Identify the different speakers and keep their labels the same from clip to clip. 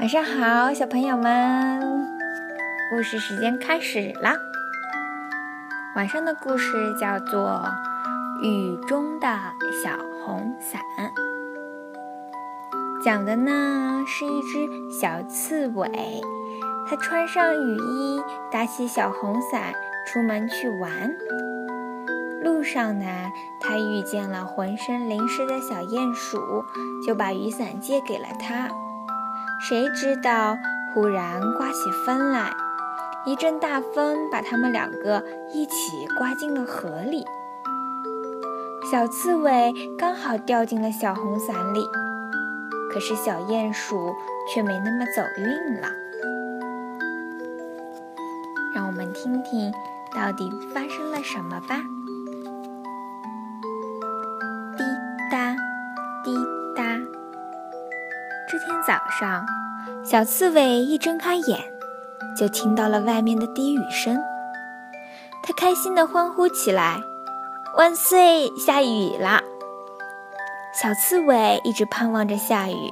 Speaker 1: 晚上好，小朋友们，故事时间开始啦！晚上的故事叫做《雨中的小红伞》，讲的呢是一只小刺猬，它穿上雨衣，打起小红伞，出门去玩。路上呢，它遇见了浑身淋湿的小鼹鼠，就把雨伞借给了它。谁知道，忽然刮起风来，一阵大风把他们两个一起刮进了河里。小刺猬刚好掉进了小红伞里，可是小鼹鼠却没那么走运了。让我们听听到底发生了什么吧。早上，小刺猬一睁开眼，就听到了外面的滴雨声。它开心地欢呼起来：“万岁，下雨了！”小刺猬一直盼望着下雨，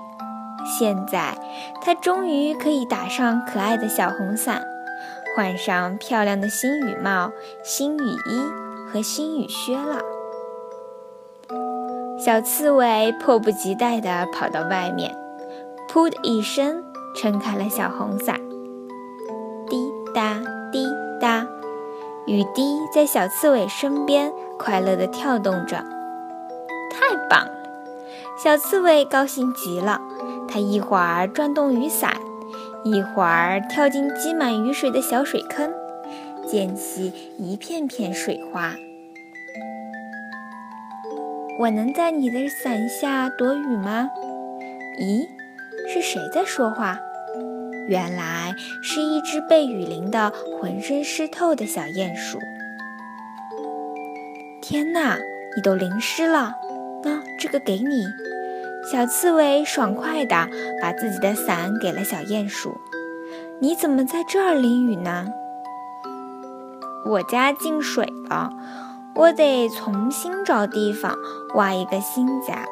Speaker 1: 现在它终于可以打上可爱的小红伞，换上漂亮的新雨帽、新雨衣和新雨靴了。小刺猬迫不及待地跑到外面。噗的一声，撑开了小红伞。滴答滴答，雨滴在小刺猬身边快乐地跳动着。太棒了！小刺猬高兴极了。它一会儿转动雨伞，一会儿跳进积满雨水的小水坑，溅起一片片水花。我能在你的伞下躲雨吗？咦？是谁在说话？原来是一只被雨淋得浑身湿透的小鼹鼠。天哪，你都淋湿了！那这个给你。小刺猬爽快地把自己的伞给了小鼹鼠。你怎么在这儿淋雨呢？我家进水了，我得重新找地方挖一个新家。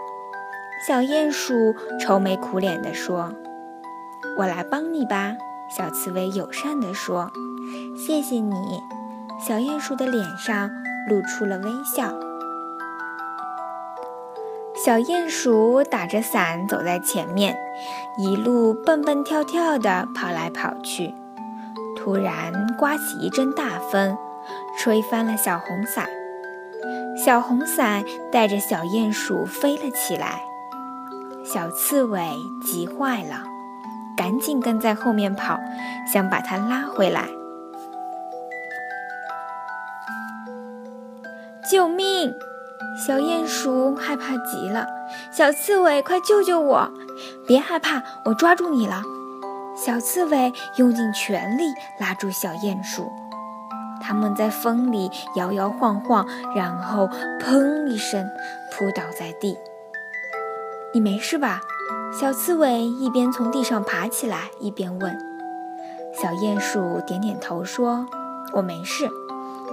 Speaker 1: 小鼹鼠愁眉苦脸地说：“我来帮你吧。”小刺猬友善地说：“谢谢你。”小鼹鼠的脸上露出了微笑。小鼹鼠打着伞走在前面，一路蹦蹦跳跳地跑来跑去。突然刮起一阵大风，吹翻了小红伞。小红伞带着小鼹鼠飞了起来。小刺猬急坏了，赶紧跟在后面跑，想把它拉回来。救命！小鼹鼠害怕极了。小刺猬，快救救我！别害怕，我抓住你了。小刺猬用尽全力拉住小鼹鼠，它们在风里摇摇晃晃，然后砰一声扑倒在地。你没事吧？小刺猬一边从地上爬起来，一边问。小鼹鼠点点头说：“我没事。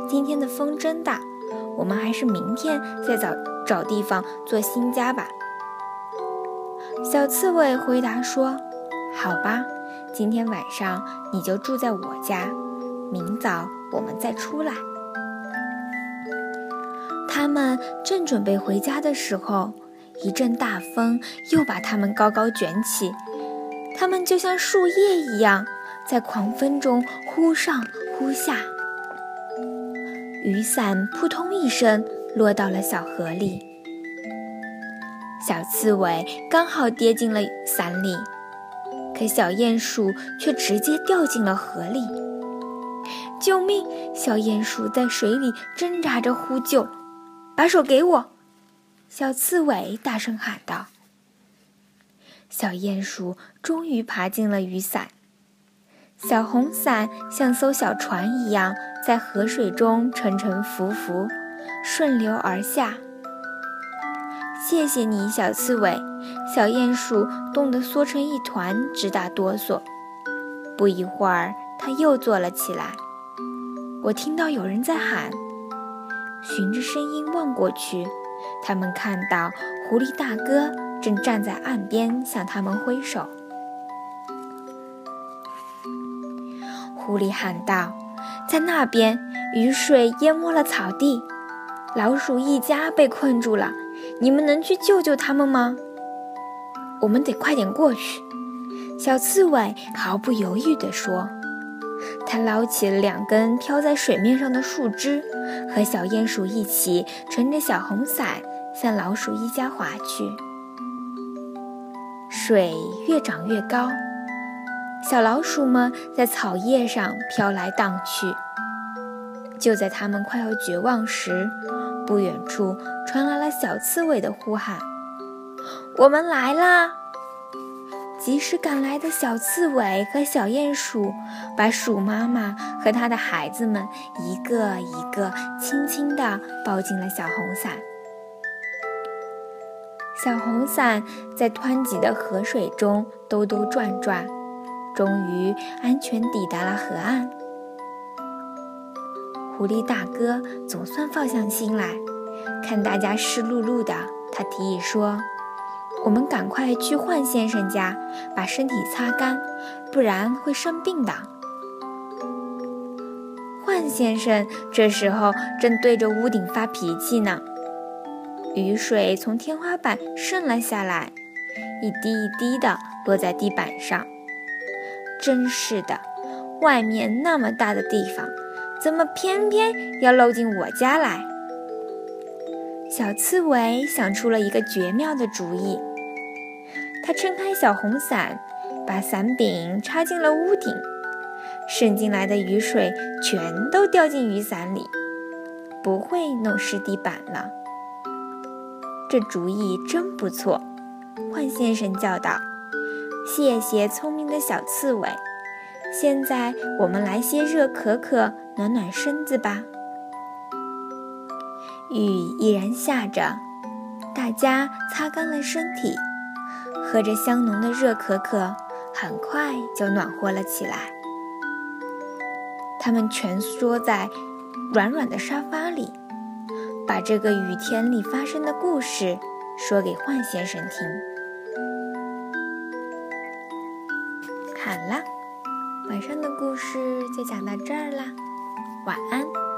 Speaker 1: 今天的风真大，我们还是明天再找找地方做新家吧。”小刺猬回答说：“好吧，今天晚上你就住在我家，明早我们再出来。”他们正准备回家的时候。一阵大风又把它们高高卷起，它们就像树叶一样，在狂风中忽上忽下。雨伞扑通一声落到了小河里，小刺猬刚好跌进了伞里，可小鼹鼠却直接掉进了河里。救命！小鼹鼠在水里挣扎着呼救：“把手给我！”小刺猬大声喊道：“小鼹鼠终于爬进了雨伞，小红伞像艘小船一样在河水中沉沉浮浮，顺流而下。谢谢你，小刺猬。”小鼹鼠冻得缩成一团，直打哆嗦。不一会儿，它又坐了起来。我听到有人在喊，循着声音望过去。他们看到狐狸大哥正站在岸边向他们挥手。狐狸喊道，在那边，雨水淹没了草地，老鼠一家被困住了。你们能去救救他们吗？我们得快点过去。小刺猬毫不犹豫地说。他捞起了两根飘在水面上的树枝，和小鼹鼠一起撑着小红伞向老鼠一家划去。水越涨越高，小老鼠们在草叶上飘来荡去。就在它们快要绝望时，不远处传来了小刺猬的呼喊：“我们来啦！”及时赶来的小刺猬和小鼹鼠，把鼠妈妈和它的孩子们一个一个轻轻地抱进了小红伞。小红伞在湍急的河水中兜兜转转，终于安全抵达了河岸。狐狸大哥总算放下心来，看大家湿漉漉的，他提议说。我们赶快去幻先生家，把身体擦干，不然会生病的。幻先生这时候正对着屋顶发脾气呢，雨水从天花板渗了下来，一滴一滴的落在地板上。真是的，外面那么大的地方，怎么偏偏要漏进我家来？小刺猬想出了一个绝妙的主意。他撑开小红伞，把伞柄插进了屋顶，渗进来的雨水全都掉进雨伞里，不会弄湿地板了。这主意真不错，幻先生叫道：“谢谢聪明的小刺猬。现在我们来些热可可，暖暖身子吧。”雨依然下着，大家擦干了身体。喝着香浓的热可可，很快就暖和了起来。他们蜷缩在软软的沙发里，把这个雨天里发生的故事说给幻先生听。好了，晚上的故事就讲到这儿啦，晚安。